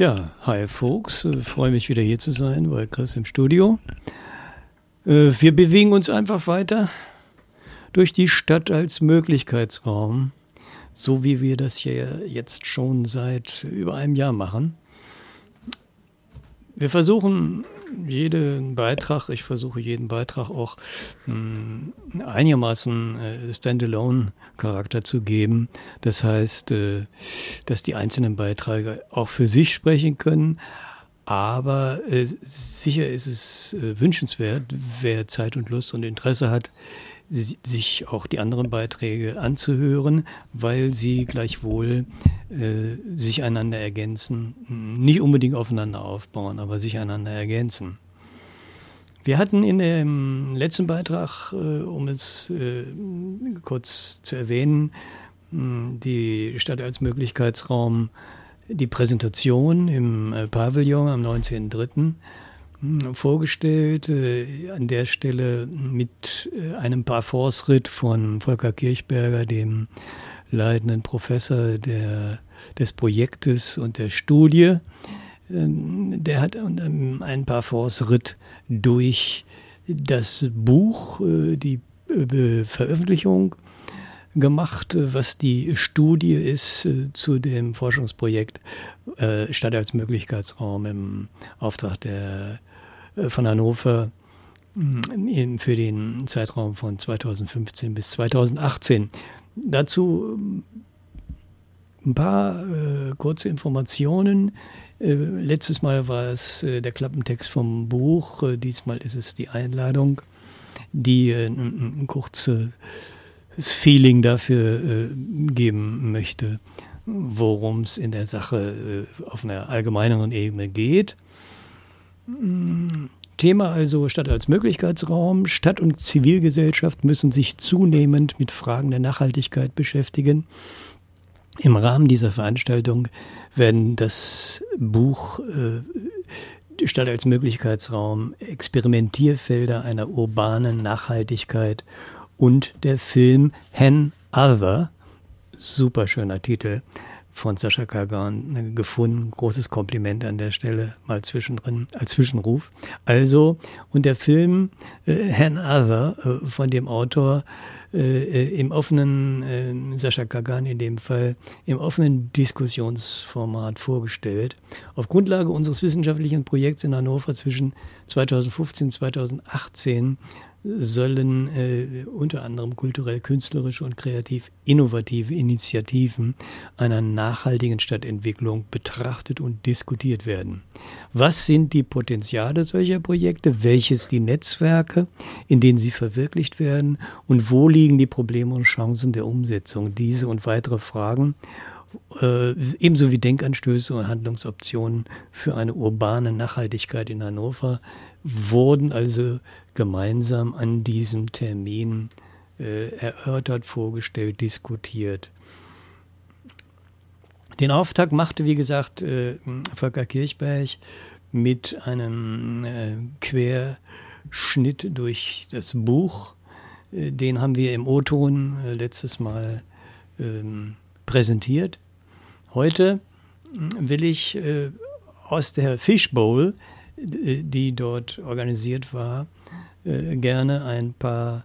Ja, hi Folks, äh, freue mich wieder hier zu sein bei Chris im Studio. Äh, wir bewegen uns einfach weiter durch die Stadt als Möglichkeitsraum, so wie wir das hier jetzt schon seit über einem Jahr machen. Wir versuchen jeden Beitrag, ich versuche jeden Beitrag auch mh, hm, einigermaßen äh, Standalone-Charakter zu geben. Das heißt, äh, dass die einzelnen Beiträge auch für sich sprechen können. Aber äh, sicher ist es äh, wünschenswert, wer Zeit und Lust und Interesse hat, sich auch die anderen Beiträge anzuhören, weil sie gleichwohl äh, sich einander ergänzen, nicht unbedingt aufeinander aufbauen, aber sich einander ergänzen. Wir hatten in dem letzten Beitrag, äh, um es äh, kurz zu erwähnen, die Stadt als Möglichkeitsraum, die Präsentation im äh, Pavillon am 19.03 vorgestellt, äh, an der Stelle mit äh, einem Parforce-Ritt von Volker Kirchberger, dem leitenden Professor der, des Projektes und der Studie. Ähm, der hat ähm, einen Parforce-Ritt durch das Buch, äh, die äh, Veröffentlichung gemacht, was die Studie ist äh, zu dem Forschungsprojekt äh, Stadt als Möglichkeitsraum im Auftrag der von Hannover mm, für den Zeitraum von 2015 bis 2018. Dazu mm, ein paar äh, kurze Informationen. Äh, letztes Mal war es äh, der Klappentext vom Buch, äh, diesmal ist es die Einladung, die äh, ein, ein kurzes Feeling dafür geben möchte, worum es in der Sache auf einer allgemeineren Ebene geht. Thema also Stadt als Möglichkeitsraum. Stadt und Zivilgesellschaft müssen sich zunehmend mit Fragen der Nachhaltigkeit beschäftigen. Im Rahmen dieser Veranstaltung werden das Buch äh, Stadt als Möglichkeitsraum, Experimentierfelder einer urbanen Nachhaltigkeit und der Film Hen Other, super schöner Titel, von Sascha Kagan äh, gefunden. Großes Kompliment an der Stelle mal zwischendrin als Zwischenruf. Also, und der Film äh, Han Other äh, von dem Autor äh, äh im offenen, äh, Sascha Kagan in dem Fall, im offenen Diskussionsformat vorgestellt. Auf Grundlage unseres wissenschaftlichen Projekts in Hannover zwischen 2015 und 2018 sollen äh, unter anderem kulturell, künstlerische und kreativ innovative Initiativen einer nachhaltigen Stadtentwicklung betrachtet und diskutiert werden. Was sind die Potenziale solcher Projekte? Welches die Netzwerke, in denen sie verwirklicht werden? Und wo liegen die Probleme und Chancen der Umsetzung? Diese und weitere Fragen äh, ebenso wie Denkanstöße und Handlungsoptionen für eine urbane Nachhaltigkeit in Hannover wurden also gemeinsam an diesem Termin äh, erörtert, vorgestellt, diskutiert. Den Auftakt machte, wie gesagt, äh, Volker Kirchberg mit einem äh, Querschnitt durch das Buch. Äh, den haben wir im O-Ton äh, letztes Mal ähm, präsentiert. Heute will ich äh, aus der Fishbowl die dort organisiert war, äh, gerne ein paar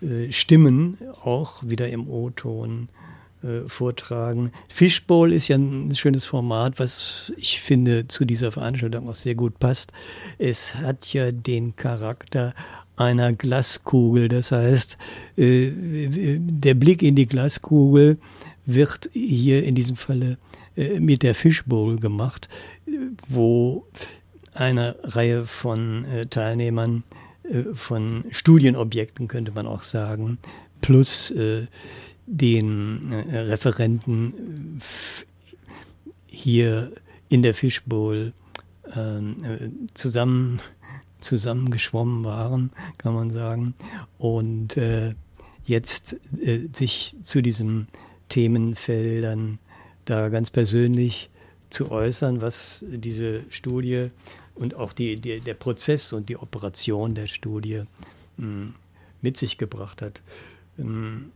äh, Stimmen auch wieder im O-Ton äh, vortragen. Fishbowl ist ja ein schönes Format, was ich finde zu dieser Veranstaltung auch sehr gut passt. Es hat ja den Charakter einer Glaskugel. Das heißt, der Blick in die Glaskugel wird hier in diesem Falle mit der Fishbowl gemacht, wo eine Reihe von äh, Teilnehmern, äh, von Studienobjekten könnte man auch sagen, plus äh, den äh, Referenten hier in der Fishbowl ähm, äh, zusammen zusammengeschwommen waren, kann man sagen, und äh, jetzt sich zu diesen Themenfeldern da ganz persönlich zu äußern, was diese Studie und auch die, die, der Prozess und die Operation der Studie mh, hm, mit sich gebracht hat. Ähm,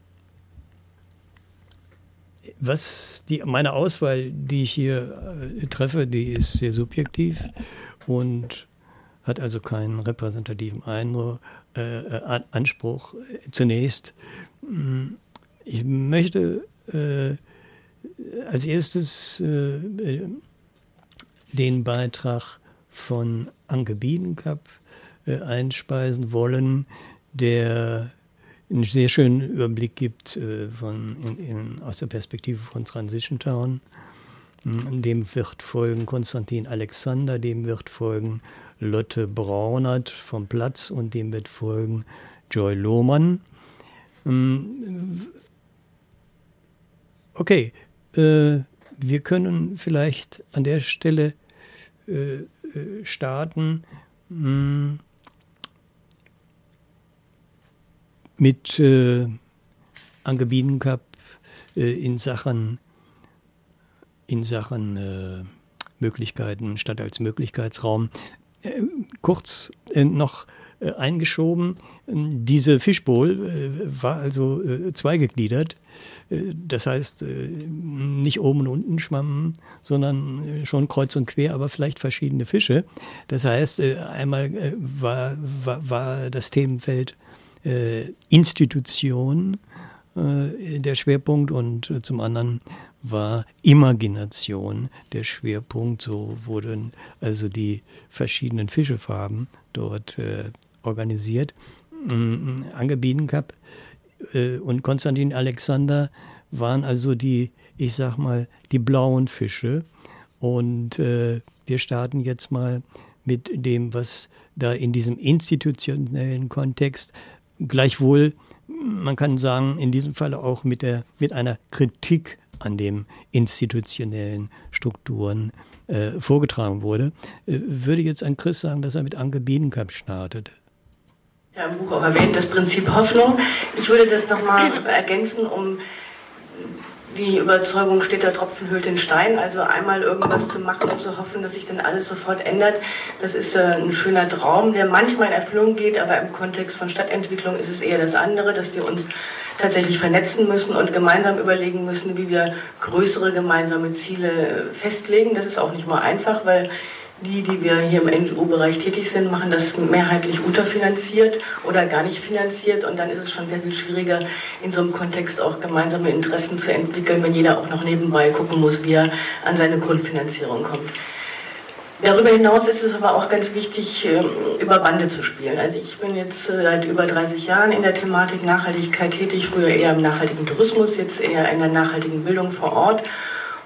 was die, meine Auswahl, die ich hier äh, treffe, die ist sehr subjektiv und hat also keinen repräsentativen Eindruck, äh, äh Anspruch. Zunächst, hm, ich möchte äh, als erstes äh, den Beitrag von Anke Biedenkap äh, einspeisen wollen, der einen sehr schönen Überblick gibt äh, von, in, in, aus der Perspektive von Transition Town. Hm, dem wird folgen Konstantin Alexander, dem wird folgen Lotte Braunert vom Platz und dem wird folgen Joy Lohmann. Okay, äh, wir können vielleicht an der Stelle äh, äh starten. Mh, hm, mit äh, Anke Biedenkap äh, in Sachen, in Sachen äh, Möglichkeiten, Stadt als Möglichkeitsraum. Äh, kurz äh, noch äh, eingeschoben, diese Fischbowl war also zweigegliedert. Das heißt, nicht oben und unten schwammen, sondern schon kreuz und quer, aber vielleicht verschiedene Fische. Das heißt, einmal war, war, war das Themenfeld äh, Institution äh, der Schwerpunkt und äh, zum anderen war Imagination der Schwerpunkt. So wurden also die verschiedenen Fischefarben dort äh, organisiert. Ähm, Ange Biedenkap äh, und Konstantin Alexander waren also die, ich sag mal, die blauen Fische. Und äh, wir starten jetzt mal mit dem, was da in diesem institutionellen Kontext Gleichwohl, man kann sagen, in diesem Falle auch mit, der, mit einer Kritik an den institutionellen Strukturen äh, vorgetragen wurde. Äh, würde jetzt an Chris sagen, dass er mit Anke Biedenkamp startet? Ja, im Buch auch erwähnt, das Prinzip Hoffnung. Ich würde das nochmal ergänzen, um die Überzeugung steht, der Tropfen hüllt den Stein. Also einmal irgendwas zu machen und zu hoffen, dass sich dann alles sofort ändert, das ist äh, ein schöner Traum, der manchmal in Erfüllung geht, aber im Kontext von Stadtentwicklung ist es eher das andere, dass wir uns tatsächlich vernetzen müssen und gemeinsam überlegen müssen, wie wir größere gemeinsame Ziele festlegen. Das ist auch nicht mal einfach, weil die, die wir hier im NGO-Bereich tätig sind, machen das mehrheitlich unterfinanziert oder gar nicht finanziert. Und dann ist es schon sehr viel schwieriger, in so einem Kontext auch gemeinsame Interessen zu entwickeln, wenn jeder auch noch nebenbei gucken muss, wie er an seine Grundfinanzierung kommt. Darüber hinaus ist es aber auch ganz wichtig, ähm, über Bande zu spielen. Also ich bin jetzt äh, seit über 30 Jahren in der Thematik Nachhaltigkeit tätig, früher eher im nachhaltigen Tourismus, jetzt eher in der nachhaltigen Bildung vor Ort.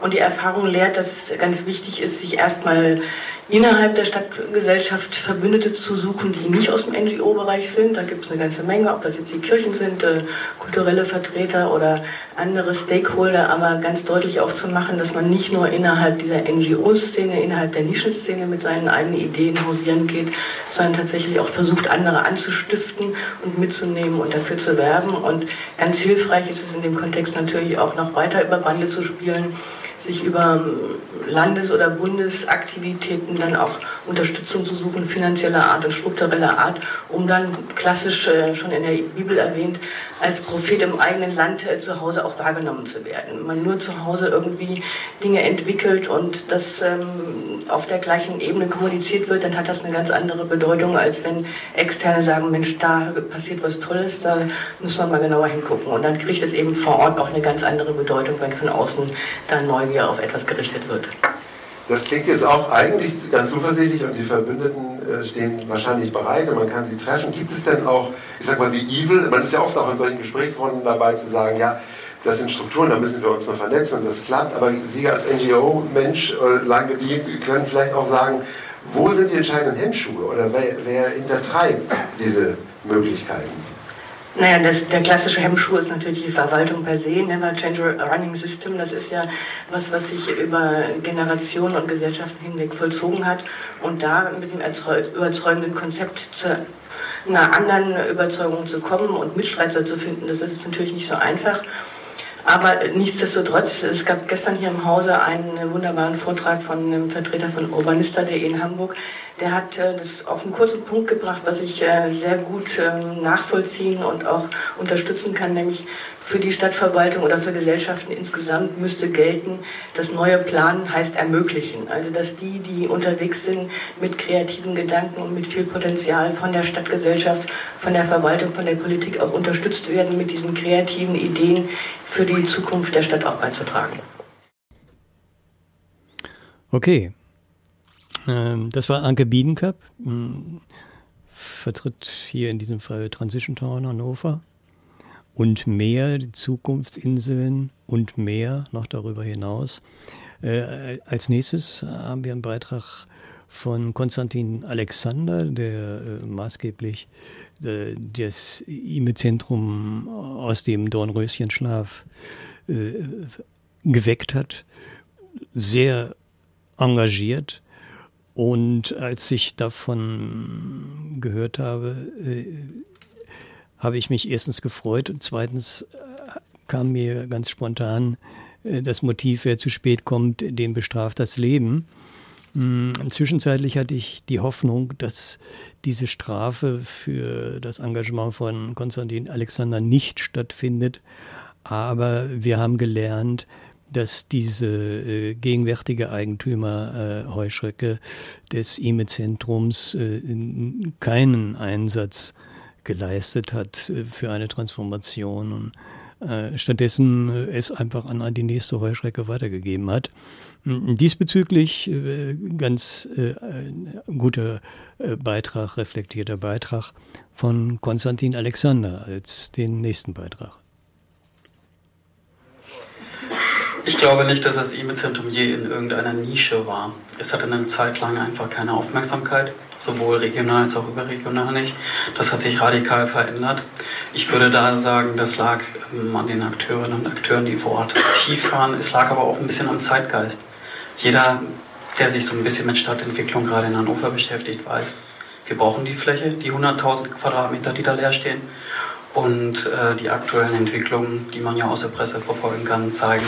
Und die Erfahrung lehrt, dass es ganz wichtig ist, sich erstmal innerhalb der Stadtgesellschaft Verbündete zu suchen, die nicht aus dem NGO-Bereich sind. Da gibt es eine ganze Menge, ob das jetzt die Kirchen sind, äh, kulturelle Vertreter oder andere Stakeholder, aber ganz deutlich auch zu machen, dass man nicht nur innerhalb dieser NGO-Szene, innerhalb der Nischenszene mit seinen eigenen Ideen hausieren geht, sondern tatsächlich auch versucht, andere anzustiften und mitzunehmen und dafür zu werben. Und ganz hilfreich ist es in dem Kontext natürlich auch noch weiter über Bande zu spielen sich über Landes- oder Bundesaktivitäten dann auch Unterstützung zu suchen, finanzieller Art und struktureller Art, um dann klassisch äh, schon in der Bibel erwähnt, als Prophet im eigenen Land äh, zu Hause auch wahrgenommen zu werden. Wenn man nur zu Hause irgendwie Dinge entwickelt und das ähm, auf der gleichen Ebene kommuniziert wird, dann hat das eine ganz andere Bedeutung, als wenn Externe sagen, Mensch, da passiert was Tolles, da muss man mal genauer hingucken. Und dann kriegt es eben vor Ort auch eine ganz andere Bedeutung, wenn von außen dann Neugier auf etwas gerichtet wird. Das klingt jetzt auch eigentlich ganz zuversichtlich und die Verbündeten äh, stehen wahrscheinlich bereit und man kann sie treffen. Gibt es denn auch, ich sag mal, die Evil? Man ist ja oft auch in solchen Gesprächsrunden dabei zu sagen, ja, das sind Strukturen, da müssen wir uns noch vernetzen und das klappt. Aber Sie als NGO-Mensch, äh, lang gedient, können vielleicht auch sagen, wo sind die entscheidenden Hemmschuhe oder wer, wer hintertreibt diese Möglichkeiten? Naja, das, der klassische Hemmschuh ist natürlich die Verwaltung per se, Never Change Running System. Das ist ja was, was sich über Generationen und Gesellschaften hinweg vollzogen hat. Und da mit dem überzeugenden Konzept zu einer anderen Überzeugung zu kommen und Mitstreiter zu finden, das ist natürlich nicht so einfach. Aber nichtsdestotrotz, es gab gestern hier im Hause einen wunderbaren Vortrag von einem Vertreter von Urbanista.de in Hamburg. Der hat äh, das auf einen kurzen Punkt gebracht, was ich äh, sehr gut ähm, nachvollziehen und auch unterstützen kann, nämlich für die Stadtverwaltung oder für Gesellschaften insgesamt müsste gelten, das neue Planen heißt ermöglichen. Also dass die, die unterwegs sind mit kreativen Gedanken und mit viel Potenzial von der Stadtgesellschaft, von der Verwaltung, von der Politik auch unterstützt werden, mit diesen kreativen Ideen für die Zukunft der Stadt auch beizutragen. Okay. Ähm, das war Anke Biedenkap, hm, vertritt hier in diesem Fall Transition Town Hannover und mehr, die Zukunftsinseln und mehr noch darüber hinaus. Äh, als nächstes haben wir einen Beitrag von Konstantin Alexander, der äh, maßgeblich äh, das IME-Zentrum aus dem Dornröschenschlaf äh, geweckt hat. Sehr engagiert. Und als ich davon gehört habe, äh, habe ich mich erstens gefreut und zweitens äh, kam mir ganz spontan äh, das Motiv, wer zu spät kommt, den bestraft das Leben. Hm, zwischenzeitlich hatte ich die Hoffnung, dass diese Strafe für das Engagement von Konstantin Alexander nicht stattfindet. Aber wir haben gelernt, dass diese äh, gegenwärtige Eigentümer äh, Heuschrecke des IME-Zentrums äh, keinen Einsatz geleistet hat äh, für eine Transformation und äh, stattdessen äh, es einfach an die nächste Heuschrecke weitergegeben hat. Diesbezüglich ganz guter Beitrag, reflektierter Beitrag von Konstantin Alexander als den nächsten Beitrag. Ich glaube nicht, dass das E-Mail-Zentrum je in irgendeiner Nische war. Es hatte eine Zeit lang einfach keine Aufmerksamkeit, sowohl regional als auch überregional nicht. Das hat sich radikal verändert. Ich würde da sagen, das lag ähm, an den Akteurinnen und Akteuren, die vor Ort aktiv waren. Es lag aber auch ein bisschen am Zeitgeist. Jeder, der sich so ein bisschen mit Stadtentwicklung gerade in Hannover beschäftigt, weiß, wir brauchen die Fläche, die 100.000 Quadratmeter, die da leer stehen. Und äh, die aktuellen Entwicklungen, die man ja aus der Presse verfolgen kann, zeigen,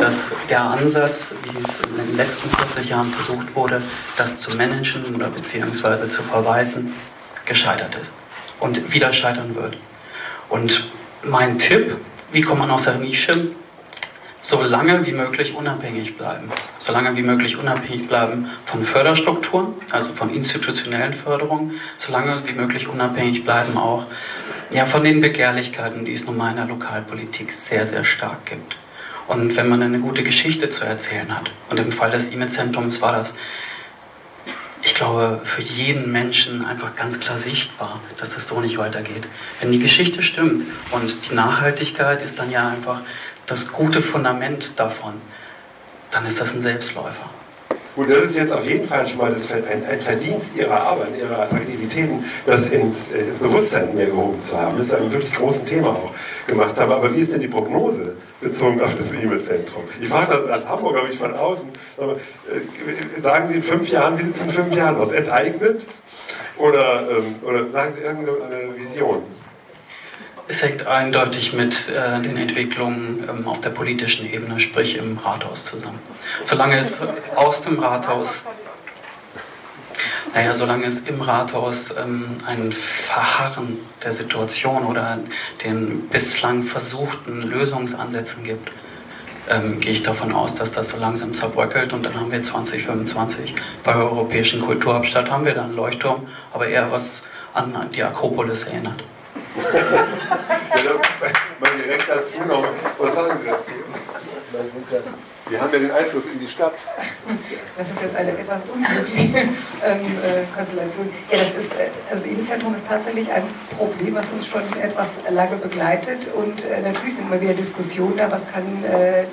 dass der Ansatz, wie es in den letzten 40 Jahren versucht wurde, das zu managen oder beziehungsweise zu verwalten, gescheitert ist und wieder scheitern wird. Und mein Tipp, wie kommt man aus der Nische? So lange wie möglich unabhängig bleiben. So lange wie möglich unabhängig bleiben von Förderstrukturen, also von institutionellen Förderungen. So lange wie möglich unabhängig bleiben auch ja, von den Begehrlichkeiten, die es nun mal in der Lokalpolitik sehr, sehr stark gibt. Und wenn man eine gute Geschichte zu erzählen hat, und im Fall des E-Mail-Zentrums war das, ich glaube, für jeden Menschen einfach ganz klar sichtbar, dass das so nicht weitergeht. Wenn die Geschichte stimmt und die Nachhaltigkeit ist dann ja einfach das gute Fundament davon, dann ist das ein Selbstläufer. Gut, das ist jetzt auf jeden Fall schon mal das, ein, ein, Verdienst Ihrer Arbeit, Ihrer Aktivitäten, das ins, äh, ins, Bewusstsein mehr gehoben zu haben. Das ist ein wirklich großes Thema auch gemacht haben. Aber wie ist denn die Prognose bezogen auf das E-Mail-Zentrum? Ich frage das als Hamburger, nicht von außen. Aber, äh, sagen Sie in fünf Jahren, wie sieht es in fünf Jahren aus? Enteignet? Oder, ähm, oder sagen Sie irgendeine Vision? Es hängt eindeutig mit äh, den Entwicklungen ähm, auf der politischen Ebene, sprich im Rathaus zusammen. Solange es aus dem Rathaus, naja, solange es im Rathaus ähm, ein Verharren der Situation oder den bislang versuchten Lösungsansätzen gibt, ähm, gehe ich davon aus, dass das so langsam zerbröckelt und dann haben wir 2025 bei der Europäischen Kulturhauptstadt haben wir dann einen Leuchtturm, aber eher was an die Akropolis erinnert mal direkt dazu noch, was sagen Sie dazu? Wir haben ja den Einfluss in die Stadt. Das ist jetzt eine etwas unglückliche ähm, äh, Konstellation. Ja, das ist, äh, das Innenzentrum ist tatsächlich ein Problem, was uns schon etwas lange begleitet. Und äh, natürlich sind immer wieder Diskussionen da, was kann äh, äh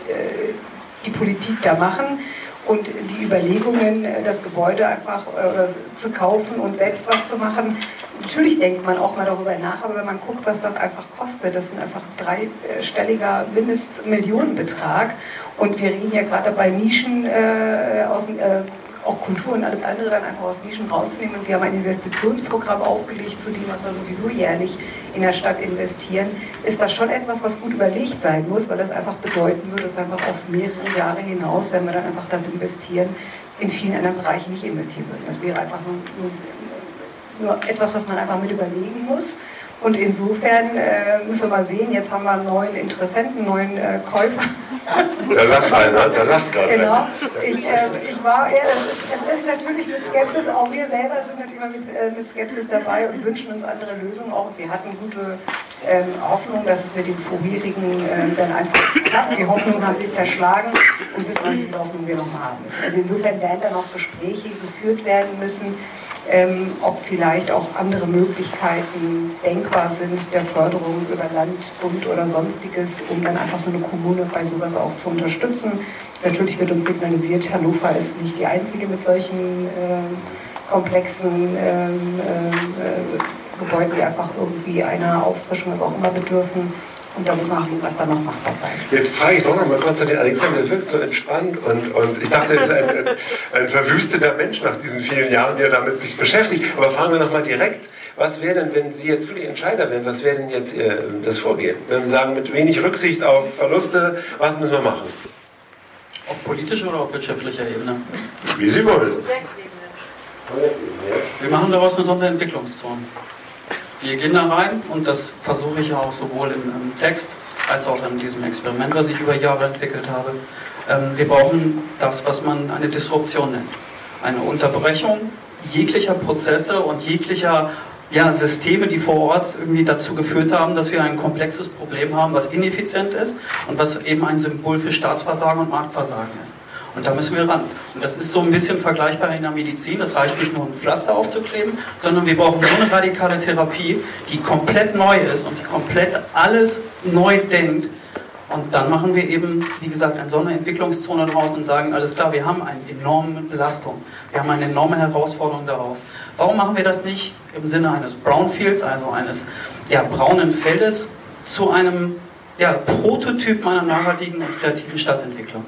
die Politik da machen und die Überlegungen, äh, das Gebäude einfach äh, zu kaufen und selbst was zu machen. Natürlich denkt man auch mal darüber nach, aber wenn man guckt, was das einfach kostet, das ist einfach ein dreistelliger Mindestmillionenbetrag. Und wir reden ja gerade dabei, Nischen äh, aus dem äh, auch Kultur und alles andere dann einfach aus Nischen rauszunehmen. Und wir haben ein Investitionsprogramm aufgelegt zu dem, was wir sowieso jährlich in der Stadt investieren. Ist das schon etwas, was gut überlegt sein muss, weil das einfach bedeuten würde, dass wir einfach auf mehrere Jahre hinaus, wenn wir dann einfach das investieren, in vielen anderen Bereichen nicht investieren würden. Das wäre einfach nur, nur, nur etwas, was man einfach mit überlegen muss. Und insofern äh, müssen wir mal sehen, jetzt haben wir einen neuen Interessenten, einen neuen äh, Käufer. Da lacht einer, da lacht gerade Genau. Ich, äh, ich war, ja, es ist, ist natürlich mit Skepsis, auch wir selber sind natürlich immer mit, äh, mit Skepsis dabei und wünschen uns andere Lösungen. Auch wir hatten gute ähm, Hoffnung, dass es mit dem vorherigen ähm, dann einfach klappt. Die Hoffnungen haben sich zerschlagen und wissen viele Hoffnungen wir noch haben müssen. Also insofern werden da noch Gespräche geführt werden müssen ähm, ob vielleicht auch andere Möglichkeiten denkbar sind der Förderung über Land, Bund oder sonstiges, um dann einfach so eine Kommune bei sowas auch zu unterstützen. Natürlich wird uns signalisiert, Hannover ist nicht die einzige mit solchen äh, komplexen ähm, äh, Gebäuden, die einfach irgendwie einer Auffrischung, was auch immer bedürfen. Und da muss man sehen, was da noch machbar sein. Jetzt frage ich doch noch mal kurz von den Alexander, der wirkt so entspannt und, und ich dachte, er ist ein, ein, verwüsteter Mensch nach diesen vielen Jahren, die er damit sich beschäftigt. Aber fragen wir noch mal direkt, was wäre denn, wenn Sie jetzt wirklich Entscheider wären, was wäre denn jetzt Ihr, das Vorgehen? Wenn Sie sagen, mit wenig Rücksicht auf Verluste, was müssen wir machen? Auf politischer oder auf wirtschaftlicher Ebene? Wie Sie wollen. Wir machen daraus eine Sonderentwicklungszone. Wir gehen da rein und das versuche ich auch sowohl im, im, Text als auch in diesem Experiment, was ich über Jahre entwickelt habe. Ähm, wir brauchen das, was man eine Disruption nennt. Eine Unterbrechung jeglicher Prozesse und jeglicher ja, Systeme, die vor Ort irgendwie dazu geführt haben, dass wir ein komplexes Problem haben, was ineffizient ist und was eben ein Symbol für Staatsversagen und Marktversagen ist. Und da müssen wir ran. Und das ist so ein bisschen vergleichbar in der Medizin. Das reicht nicht nur, ein Pflaster aufzukleben, sondern wir brauchen so eine radikale Therapie, die komplett neu ist und die komplett alles neu denkt. Und dann machen wir eben, wie gesagt, eine Sonderentwicklungszone draus und sagen, alles klar, wir haben eine enorme Belastung. Wir haben eine enorme Herausforderung daraus. Warum machen wir das nicht im Sinne eines Brownfields, also eines ja, braunen Feldes, zu einem ja, Prototyp einer nachhaltigen und kreativen Stadtentwicklung?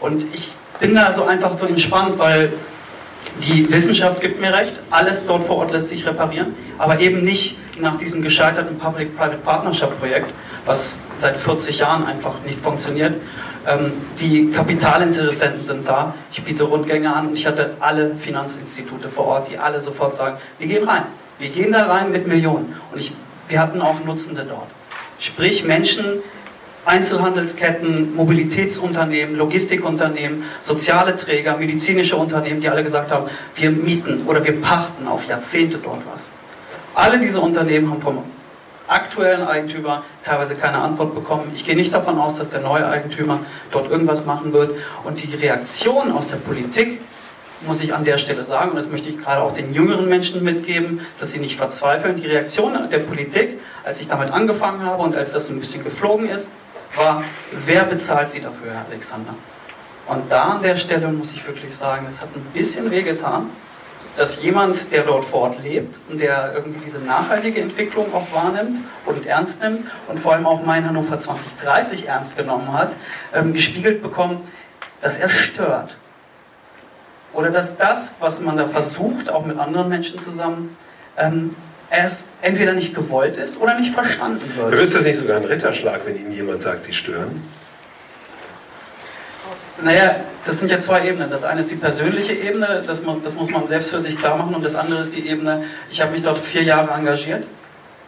Und ich bin da so einfach so entspannt, weil die Wissenschaft gibt mir recht, alles dort vor Ort lässt sich reparieren, aber eben nicht nach diesem gescheiterten Public-Private Partnership-Projekt, was seit 40 Jahren einfach nicht funktioniert. Ähm, die Kapitalinteressenten sind da, ich biete Rundgänge an und ich hatte alle Finanzinstitute vor Ort, die alle sofort sagen, wir gehen rein, wir gehen da rein mit Millionen. Und ich, wir hatten auch Nutzende dort. Sprich Menschen, Einzelhandelsketten, Mobilitätsunternehmen, Logistikunternehmen, soziale Träger, medizinische Unternehmen, die alle gesagt haben, wir mieten oder wir pachten auf Jahrzehnte dort was. Alle diese Unternehmen haben vom aktuellen Eigentümer teilweise keine Antwort bekommen. Ich gehe nicht davon aus, dass der neue Eigentümer dort irgendwas machen wird. Und die Reaktion aus der Politik, muss ich an der Stelle sagen, und das möchte ich gerade auch den jüngeren Menschen mitgeben, dass sie nicht verzweifeln. Die Reaktion der Politik, als ich damit angefangen habe und als das ein bisschen geflogen ist, war, wer bezahlt Sie dafür, Herr Alexander? Und da an der Stelle muss ich wirklich sagen, es hat ein bisschen wehgetan, dass jemand, der dort vor Ort lebt und der irgendwie diese nachhaltige Entwicklung auch wahrnimmt und ernst nimmt und vor allem auch mein Hannover 2030 ernst genommen hat, ähm, gespiegelt bekommt, dass er stört. Oder dass das, was man da versucht, auch mit anderen Menschen zusammen, ähm, es entweder nicht gewollt ist oder nicht verstanden wird. Aber ist das nicht sogar ein Ritterschlag, wenn Ihnen jemand sagt, Sie stören? Naja, das sind ja zwei Ebenen. Das eine ist die persönliche Ebene, das, man, das muss man selbst für sich klar machen. Und das andere ist die Ebene, ich habe mich dort vier Jahre engagiert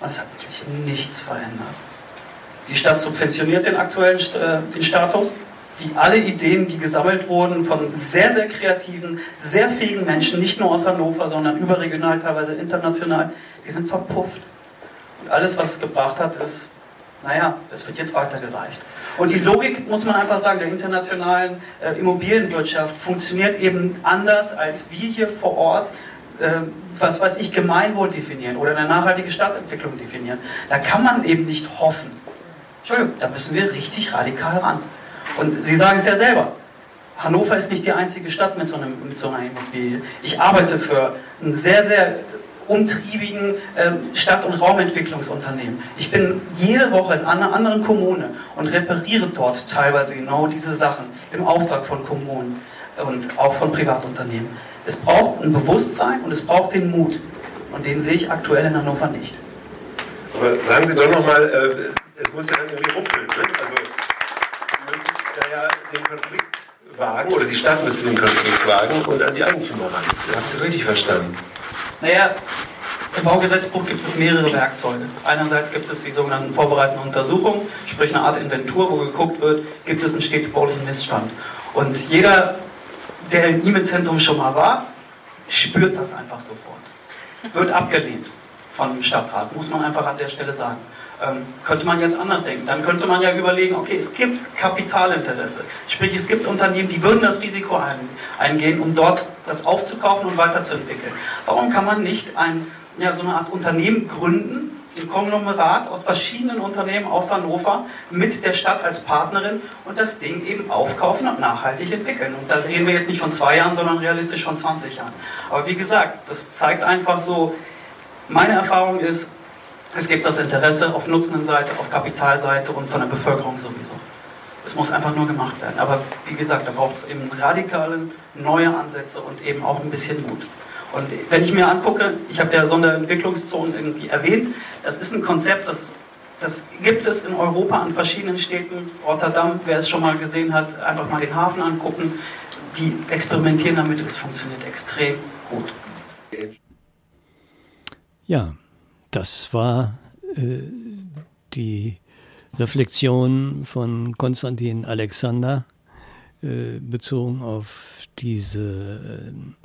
und es hat natürlich nichts verändert. Die Stadt subventioniert den aktuellen äh, den Status. Die alle Ideen, die gesammelt wurden von sehr, sehr kreativen, sehr fähigen Menschen, nicht nur aus Hannover, sondern überregional, teilweise international, die sind verpufft. Und alles, was es gebracht hat, ist, naja, es wird jetzt weitergereicht. Und die Logik, muss man einfach sagen, der internationalen äh, Immobilienwirtschaft funktioniert eben anders, als wir hier vor Ort äh, was weiß ich, Gemeinwohl definieren oder eine nachhaltige Stadtentwicklung definieren. Da kann man eben nicht hoffen. Entschuldigung, da müssen wir richtig radikal ran. Und Sie sagen es ja selber. Hannover ist nicht die einzige Stadt mit so, einem, mit so einer Immobilie. Ich arbeite für ein sehr, sehr umtriebigen ähm, Stadt- und Raumentwicklungsunternehmen. Ich bin jede Woche in einer anderen Kommune und repariere dort teilweise genau diese Sachen im Auftrag von Kommunen und auch von Privatunternehmen. Es braucht ein Bewusstsein und es braucht den Mut. Und den sehe ich aktuell in Hannover nicht. Aber sagen Sie doch nochmal, äh, es muss ja irgendwie rumpeln. Ne? Ja den Konflikt wagen, oder die Stadt müsste den Konflikt wagen und an die Eigentümer ran. Habt ihr das richtig verstanden? Naja, Im Baugesetzbuch gibt es mehrere Werkzeuge. Einerseits gibt es die sogenannten vorbereitenden Untersuchungen, sprich eine Art Inventur, wo geguckt wird, gibt es einen städtebaulichen Missstand. Und jeder, der im E-Mail-Zentrum schon mal war, spürt das einfach sofort. Wird abgelehnt vom Stadtrat, muss man einfach an der Stelle sagen. Ähm, könnte man jetzt anders denken. Dann könnte man ja überlegen, okay, es gibt Kapitalinteresse. Sprich, es gibt Unternehmen, die würden das Risiko ein, eingehen, um dort das aufzukaufen und weiterzuentwickeln. Warum kann man nicht ein, ja, so eine Art Unternehmen gründen, ein Konglomerat aus verschiedenen Unternehmen aus Hannover mit der Stadt als Partnerin und das Ding eben aufkaufen und nachhaltig entwickeln. Und da reden wir jetzt nicht von zwei Jahren, sondern realistisch von 20 Jahren. Aber wie gesagt, das zeigt einfach so, meine Erfahrung ist, es gibt das Interesse auf Nutzendenseite, auf Kapitalseite und von der Bevölkerung sowieso. Es muss einfach nur gemacht werden. Aber wie gesagt, da braucht es eben radikale, neue Ansätze und eben auch ein bisschen Mut. Und wenn ich mir angucke, ich habe ja Sonderentwicklungszonen irgendwie erwähnt, das ist ein Konzept, das, das gibt es in Europa an verschiedenen Städten. Rotterdam, wer es schon mal gesehen hat, einfach mal den Hafen angucken. Die experimentieren damit, es funktioniert extrem gut. Ja, das war äh, die Reflexion von Konstantin Alexander äh, bezogen auf diese äh,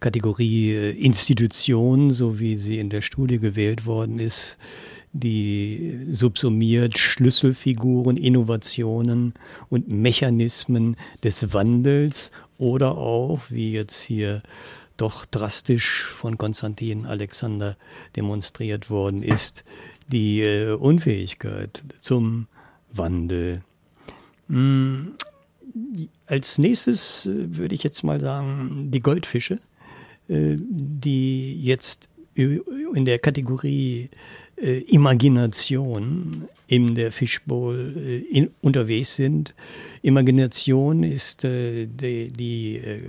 Kategorie äh, Institution, so wie sie in der Studie gewählt worden ist, die subsumiert Schlüsselfiguren, Innovationen und Mechanismen des Wandels oder auch, wie jetzt hier doch drastisch von Konstantin Alexander demonstriert worden ist, die äh, Unfähigkeit zum Wandel. Hm, als nächstes äh, würde ich jetzt mal sagen, die Goldfische, äh, die jetzt in der Kategorie äh, Imagination in der Fishbowl äh, in, unterwegs sind. Imagination ist äh, die, die äh,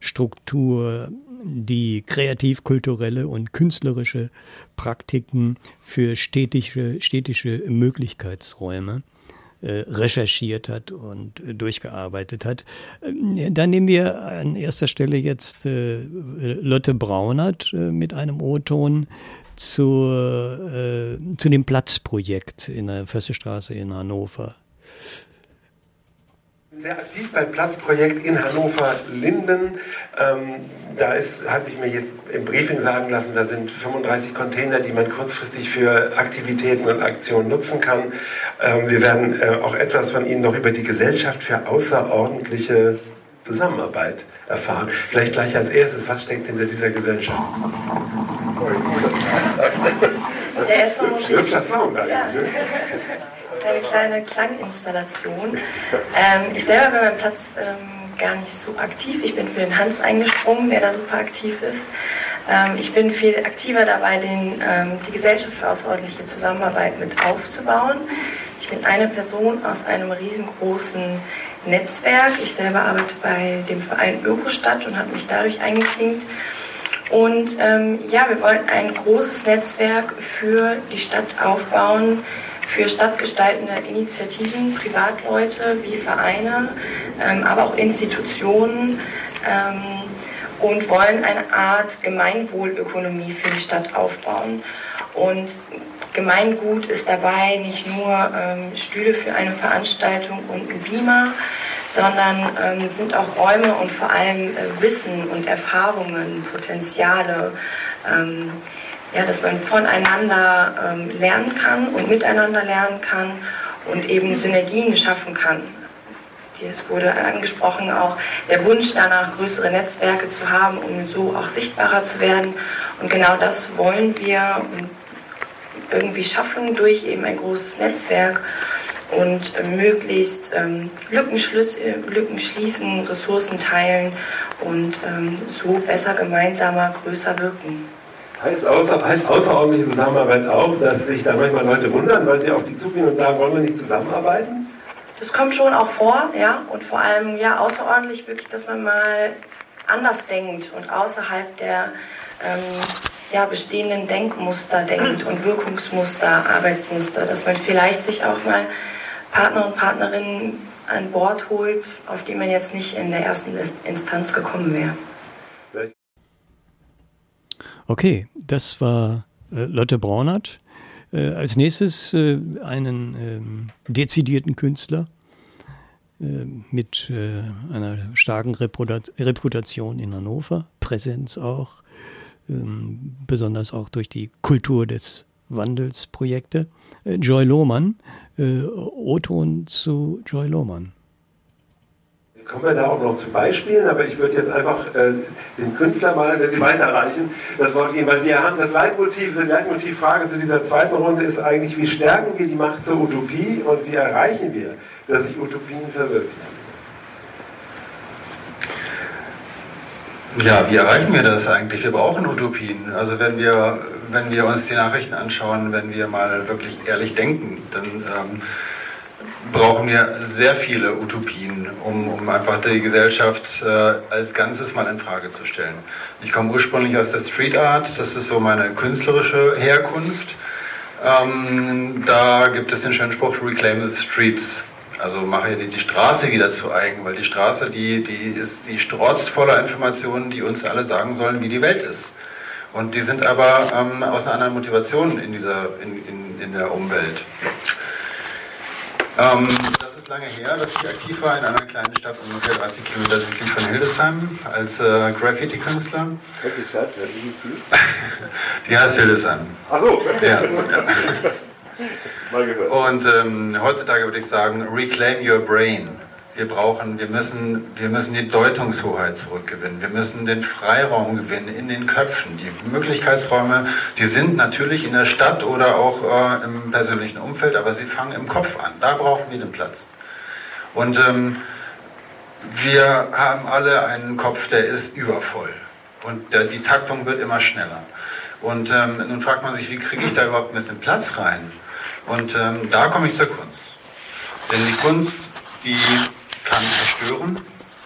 Kapitelstruktur, die kreativ-kulturelle und künstlerische Praktiken für städtische, städtische Möglichkeitsräume äh, recherchiert hat und äh, durchgearbeitet hat. Ähm, dann nehmen wir an erster Stelle jetzt äh, Lotte Braunert mit einem O-Ton äh, zu dem Platzprojekt in der Försterstraße in Hannover. Sehr aktiv beim Platzprojekt in Hannover-Linden. Ähm, da habe ich mir jetzt im Briefing sagen lassen, da sind 35 Container, die man kurzfristig für Aktivitäten und Aktionen nutzen kann. Ähm, wir werden äh, auch etwas von Ihnen noch über die Gesellschaft für außerordentliche Zusammenarbeit erfahren. Vielleicht gleich als erstes, was steckt hinter dieser Gesellschaft? Der erstmal muss Hübscher Sound eigentlich. Ja. Ne? Eine kleine Klanginstallation. Ähm, ich selber bin beim Platz ähm, gar nicht so aktiv. Ich bin für den Hans eingesprungen, der da super aktiv ist. Ähm, ich bin viel aktiver dabei, den, ähm, die Gesellschaft für außerordentliche Zusammenarbeit mit aufzubauen. Ich bin eine Person aus einem riesengroßen Netzwerk. Ich selber arbeite bei dem Verein Ökostadt und habe mich dadurch eingeklinkt. Und ähm, ja, wir wollen ein großes Netzwerk für die Stadt aufbauen, für stadtgestaltende Initiativen, Privatleute wie Vereine, ähm, aber auch Institutionen ähm, und wollen eine Art Gemeinwohlökonomie für die Stadt aufbauen. Und Gemeingut ist dabei nicht nur ähm, Stühle für eine Veranstaltung und ein Beamer, sondern ähm, sind auch Räume und vor allem äh, Wissen und Erfahrungen, Potenziale, ähm, ja, dass man voneinander ähm, lernen kann und miteinander lernen kann und eben Synergien schaffen kann. Es wurde angesprochen, auch der Wunsch danach, größere Netzwerke zu haben, um so auch sichtbarer zu werden. Und genau das wollen wir irgendwie schaffen durch eben ein großes Netzwerk und äh, möglichst ähm, Lücken, äh, Lücken, schließen, Ressourcen teilen und ähm, so besser gemeinsamer, größer wirken. Heißt, außer, heißt außerordentliche Zusammenarbeit auch, dass sich da manchmal Leute wundern, weil sie auf die zugehen und sagen, wollen wir nicht zusammenarbeiten? Das kommt schon auch vor, ja, und vor allem ja außerordentlich wirklich, dass man mal anders denkt und außerhalb der ähm, ja, bestehenden Denkmuster denkt und Wirkungsmuster, Arbeitsmuster, dass man vielleicht sich auch mal Partner und Partnerinnen an Bord holt, auf die man jetzt nicht in der ersten Instanz gekommen wäre. Okay, das war äh, Lotte Braunert. Äh, als nächstes äh, einen ähm, dezidierten Künstler äh, mit äh, einer starken Reputat Reputation in Hannover, Präsenz auch, ähm, besonders auch durch die Kultur des Wandels Projekte. Äh, Joy Lohmann, O-Ton zu Joy Lohmann kommen wir da auch noch zu Beispielen, aber ich würde jetzt einfach äh, den Künstler mal, wenn Sie weiterreichen, das Wort geben, weil wir haben das Leitmotiv, die Leitmotivfrage zu dieser zweiten Runde ist eigentlich, wie stärken wir die Macht zur Utopie und wie erreichen wir, dass sich Utopien verwirklichen? Ja, wie erreichen wir das eigentlich? Wir brauchen Utopien. Also wenn wir, wenn wir uns die Nachrichten anschauen, wenn wir mal wirklich ehrlich denken, dann ähm, brauchen wir sehr viele Utopien, um, um einfach die Gesellschaft äh, als Ganzes mal in Frage zu stellen. Ich komme ursprünglich aus der Street Art, das ist so meine künstlerische Herkunft. Ähm, da gibt es den schönen Spruch Reclaim the Streets. Also mache die, die Straße wieder zu eigen, weil die Straße, die, die, ist, die strotzt voller Informationen, die uns alle sagen sollen, wie die Welt ist. Und die sind aber ähm, aus einer anderen Motivation in, dieser, in, in, in der Umwelt. Ähm, das ist lange her, dass ich aktiv war in einer kleinen Stadt ungefähr 30 Kilometer südlich von Hildesheim als äh, Graffiti-Künstler. Welche Stadt? Die heißt Hildesheim. Ach so. Ja. Mal gehört. Und ähm, heutzutage würde ich sagen, reclaim your brain. Wir brauchen, wir müssen, wir müssen die Deutungshoheit zurückgewinnen. Wir müssen den Freiraum gewinnen in den Köpfen. Die Möglichkeitsräume, die sind natürlich in der Stadt oder auch äh, im persönlichen Umfeld, aber sie fangen im Kopf an. Da brauchen wir den Platz. Und ähm, wir haben alle einen Kopf, der ist übervoll. Und der, die Taktung wird immer schneller. Und ähm, nun fragt man sich, wie kriege ich da überhaupt ein bisschen Platz rein? Und ähm, da komme ich zur Kunst. Denn die Kunst, die kann zerstören,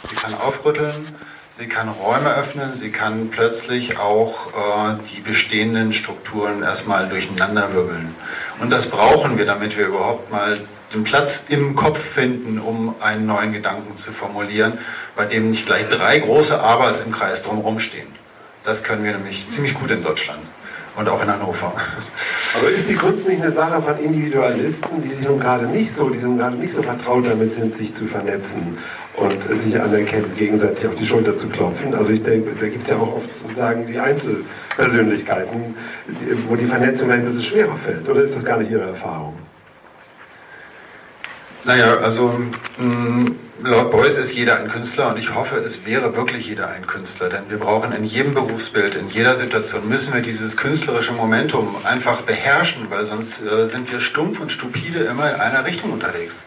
sie kann aufrütteln, sie kann Räume öffnen, sie kann plötzlich auch äh, die bestehenden Strukturen erstmal durcheinanderwirbeln. Und das brauchen wir, damit wir überhaupt mal den Platz im Kopf finden, um einen neuen Gedanken zu formulieren, bei dem nicht gleich drei große Abers im Kreis drumherum stehen. Das können wir nämlich ziemlich gut in Deutschland und auch in Hannover. Aber ist die Kunst nicht eine Sache von Individualisten, die sich nun gerade nicht so, die nun gerade nicht so vertraut damit sind, sich zu vernetzen und sich anerkennen, gegenseitig auf die Schulter zu klopfen? Also ich denke, da gibt es ja auch oft sozusagen die Einzelpersönlichkeiten, wo die Vernetzung ein bisschen schwerer fällt. Oder ist das gar nicht Ihre Erfahrung? Naja, also mh, laut Beuys ist jeder ein Künstler und ich hoffe, es wäre wirklich jeder ein Künstler, denn wir brauchen in jedem Berufsbild, in jeder Situation müssen wir dieses künstlerische Momentum einfach beherrschen, weil sonst äh, sind wir stumpf und stupide immer in einer Richtung unterwegs.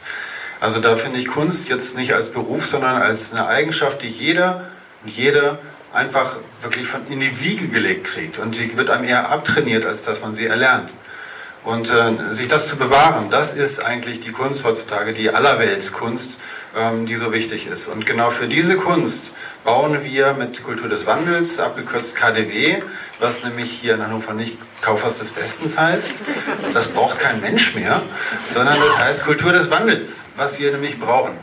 Also da finde ich Kunst jetzt nicht als Beruf, sondern als eine Eigenschaft, die jeder und jede einfach wirklich von in die Wiege gelegt kriegt und die wird einem eher abtrainiert, als dass man sie erlernt. Und äh, sich das zu bewahren, das ist eigentlich die Kunst heutzutage, die Allerweltskunst, ähm, die so wichtig ist. Und genau für diese Kunst bauen wir mit Kultur des Wandels, abgekürzt KDW, was nämlich hier in Hannover nicht Kaufhaus des Westens heißt. Das braucht kein Mensch mehr, sondern das heißt Kultur des Wandels, was wir nämlich brauchen.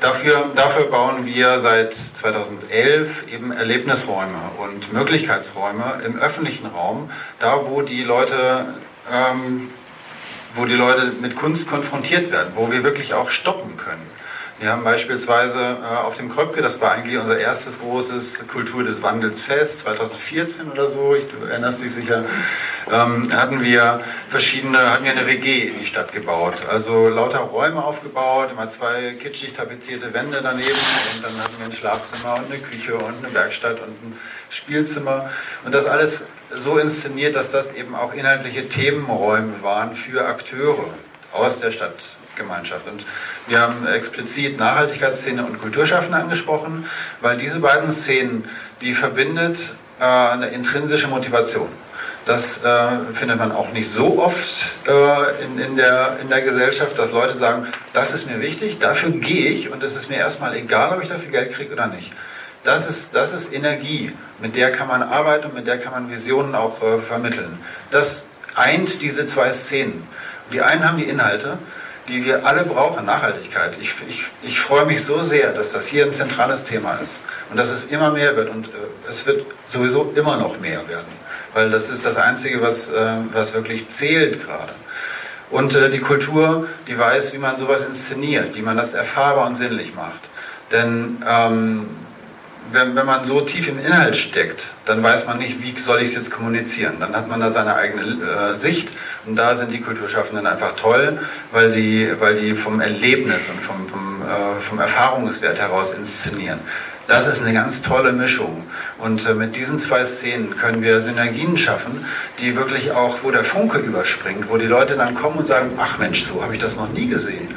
Dafür, dafür bauen wir seit 2011 eben Erlebnisräume und Möglichkeitsräume im öffentlichen Raum, da wo die Leute ähm, wo die Leute mit Kunst konfrontiert werden, wo wir wirklich auch stoppen können. Wir haben beispielsweise äh, auf dem Kröpke, das war eigentlich unser erstes großes Kultur des Wandels Fest, 2014 oder so, ich, du erinnerst dich sicher, ähm, hatten wir verschiedene, hatten wir eine WG in die Stadt gebaut. Also lauter Räume aufgebaut, immer zwei kitschig tapezierte Wände daneben und dann hatten wir ein Schlafzimmer und eine Küche und eine Werkstatt und ein Spielzimmer und das alles so inszeniert, dass das eben auch inhaltliche Themenräume waren für Akteure aus der Stadtgemeinschaft. Und wir haben explizit Nachhaltigkeitsszene und Kulturschaffende angesprochen, weil diese beiden Szenen, die verbindet äh, eine intrinsische Motivation. Das äh, findet man auch nicht so oft äh, in, in, der, in der Gesellschaft, dass Leute sagen, das ist mir wichtig, dafür gehe ich und es ist mir erstmal egal, ob ich dafür Geld kriege oder nicht. Das ist, das ist Energie, mit der kann man arbeiten und mit der kann man Visionen auch äh, vermitteln. Das eint diese zwei Szenen. Die einen haben die Inhalte, die wir alle brauchen, Nachhaltigkeit. Ich, ich, ich freue mich so sehr, dass das hier ein zentrales Thema ist und dass es immer mehr wird und äh, es wird sowieso immer noch mehr werden, weil das ist das Einzige, was, äh, was wirklich zählt gerade. Und äh, die Kultur, die weiß, wie man sowas inszeniert, wie man das erfahrbar und sinnlich macht. Denn ähm, wenn, wenn man so tief im Inhalt steckt, dann weiß man nicht, wie soll ich es jetzt kommunizieren. Dann hat man da seine eigene äh, Sicht und da sind die Kulturschaffenden einfach toll, weil die, weil die vom Erlebnis und vom, vom, äh, vom Erfahrungswert heraus inszenieren. Das ist eine ganz tolle Mischung. Und äh, mit diesen zwei Szenen können wir Synergien schaffen, die wirklich auch, wo der Funke überspringt, wo die Leute dann kommen und sagen, ach Mensch, so habe ich das noch nie gesehen.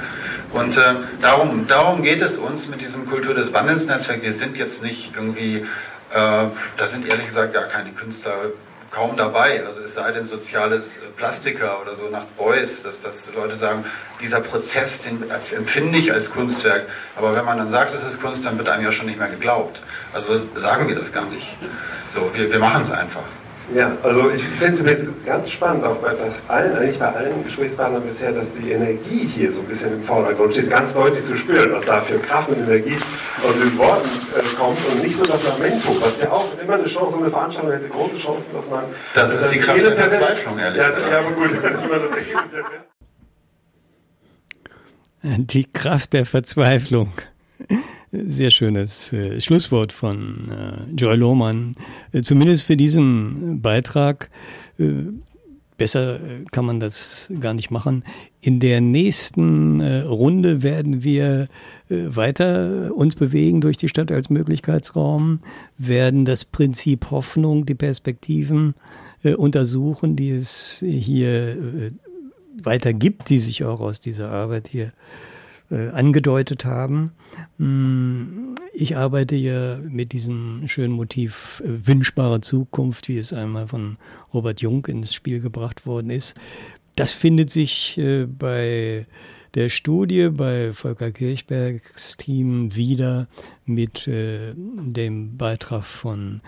Und äh, darum, darum geht es uns mit diesem Kultur des Wandels Netzwerk. Wir sind jetzt nicht irgendwie, äh, das sind ehrlich gesagt gar keine Künstler kaum dabei. Also es sei denn soziales Plastiker oder so nach Beuys, dass, dass Leute sagen, dieser Prozess, den empfinde ich als Kunstwerk. Aber wenn man dann sagt, es ist Kunst, dann wird einem ja schon nicht mehr geglaubt. Also sagen wir das gar nicht. So, wir, wir machen es einfach. Ja, also ich finde es ganz spannend, auch bei fast allen, eigentlich bei allen Gesprächspartnern bisher, dass die Energie hier so ein bisschen im Vordergrund steht, ganz deutlich zu spüren, was da für Kraft und Energie aus den Worten äh, kommt und nicht so das Lamento, was ja auch immer eine Chance, so eine Veranstaltung hätte große Chancen, dass man... Das, ist die Kraft der Verzweiflung, ehrlich ja, gesagt. Ja, aber gut, wenn man das Die Kraft der Verzweiflung. Sehr schönes äh, Schlusswort von äh, Joy Lohmann. Äh, zumindest für diesen Beitrag. Äh, besser äh, kann man das gar nicht machen. In der nächsten äh, Runde werden wir weiter uns bewegen durch die Stadt als Möglichkeitsraum, werden das Prinzip Hoffnung, die Perspektiven untersuchen, die es hier weiter gibt, die sich auch aus dieser Arbeit hier äh, angedeutet haben. Hm, ich arbeite ja mit diesem schönen Motiv äh, wünschbare Zukunft, wie es einmal von Robert Jung ins Spiel gebracht worden ist. Das findet sich äh, bei der Studie bei Volker Kirchbergs Team wieder mit äh, dem Beitrag von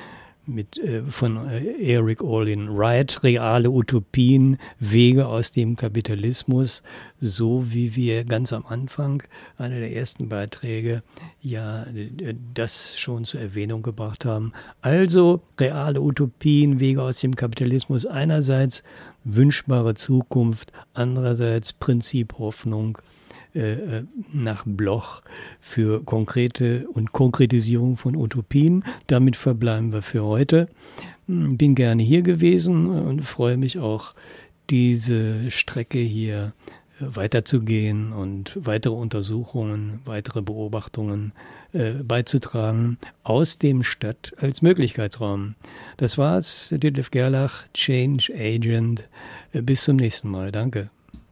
mit, äh, von äh, Eric Olin Wright, reale Utopien, Wege aus dem Kapitalismus, so wie wir ganz am Anfang, einer der ersten Beiträge, ja äh, das schon zur Erwähnung gebracht haben. Also reale Utopien, Wege aus dem Kapitalismus einerseits, wünschbare Zukunft, andererseits Prinzip Hoffnung, äh, äh, nach Bloch für konkrete und Konkretisierung von Utopien. Damit verbleiben wir für heute. Hm, bin gerne hier gewesen und freue mich auch, diese Strecke hier äh, weiterzugehen und weitere Untersuchungen, weitere Beobachtungen äh, beizutragen aus dem Stadt als Möglichkeitsraum. Das war's, Detlef Gerlach, Change Agent. Bis zum nächsten Mal. Danke.